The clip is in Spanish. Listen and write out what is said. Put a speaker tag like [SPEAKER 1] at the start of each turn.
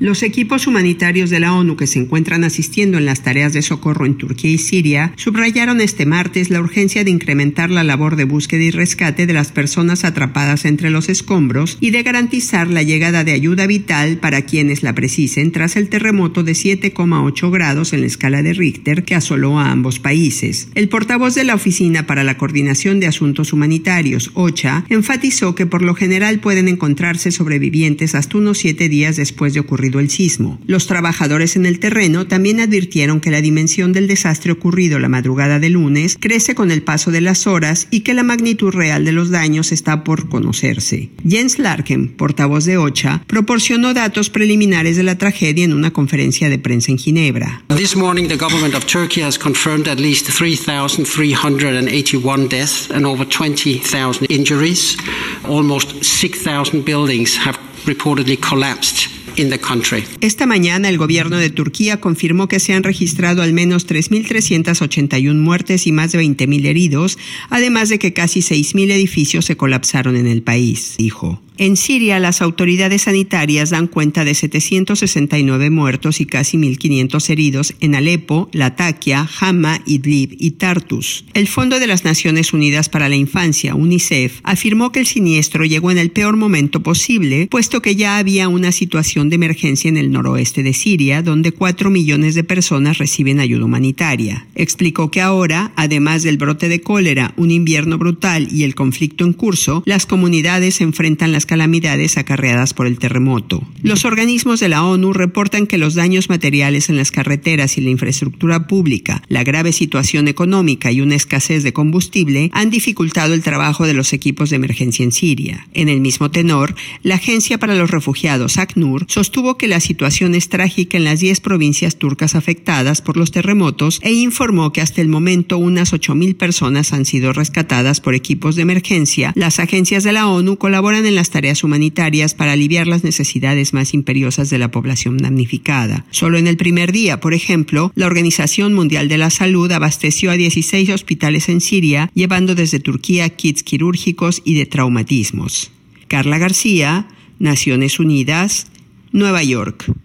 [SPEAKER 1] Los equipos humanitarios de la ONU que se encuentran asistiendo en las tareas de socorro en Turquía y Siria subrayaron este martes la urgencia de incrementar la labor de búsqueda y rescate de las personas atrapadas entre los escombros y de garantizar la llegada de ayuda vital para quienes la precisen tras el terremoto de 7,8 grados en la escala de Richter que asoló a ambos países. El portavoz de la Oficina para la Coordinación de Asuntos Humanitarios, OCHA, enfatizó que por lo general pueden encontrarse sobrevivientes hasta unos siete días después de ocurrir el sismo. Los trabajadores en el terreno también advirtieron que la dimensión del desastre ocurrido la madrugada de lunes crece con el paso de las horas y que la magnitud real de los daños está por conocerse. Jens Larken, portavoz de OCHA, proporcionó datos preliminares de la tragedia en una conferencia de prensa en Ginebra.
[SPEAKER 2] This morning the government of Turkey has confirmed at least 3,381 deaths and over 20,000 injuries. Almost 6,000 buildings have reportedly collapsed
[SPEAKER 1] esta mañana el gobierno de Turquía confirmó que se han registrado al menos 3.381 muertes y más de 20.000 heridos, además de que casi 6.000 edificios se colapsaron en el país, dijo. En Siria, las autoridades sanitarias dan cuenta de 769 muertos y casi 1.500 heridos en Alepo, Latakia, Hama, Idlib y Tartus. El Fondo de las Naciones Unidas para la Infancia, UNICEF, afirmó que el siniestro llegó en el peor momento posible, puesto que ya había una situación de emergencia en el noroeste de Siria, donde 4 millones de personas reciben ayuda humanitaria. Explicó que ahora, además del brote de cólera, un invierno brutal y el conflicto en curso, las comunidades enfrentan las calamidades acarreadas por el terremoto. Los organismos de la ONU reportan que los daños materiales en las carreteras y la infraestructura pública, la grave situación económica y una escasez de combustible han dificultado el trabajo de los equipos de emergencia en Siria. En el mismo tenor, la Agencia para los Refugiados, ACNUR, sostuvo que la situación es trágica en las 10 provincias turcas afectadas por los terremotos e informó que hasta el momento unas 8.000 personas han sido rescatadas por equipos de emergencia. Las agencias de la ONU colaboran en las tareas humanitarias para aliviar las necesidades más imperiosas de la población damnificada. Solo en el primer día, por ejemplo, la Organización Mundial de la Salud abasteció a 16 hospitales en Siria, llevando desde Turquía kits quirúrgicos y de traumatismos. Carla García, Naciones Unidas, Nueva York.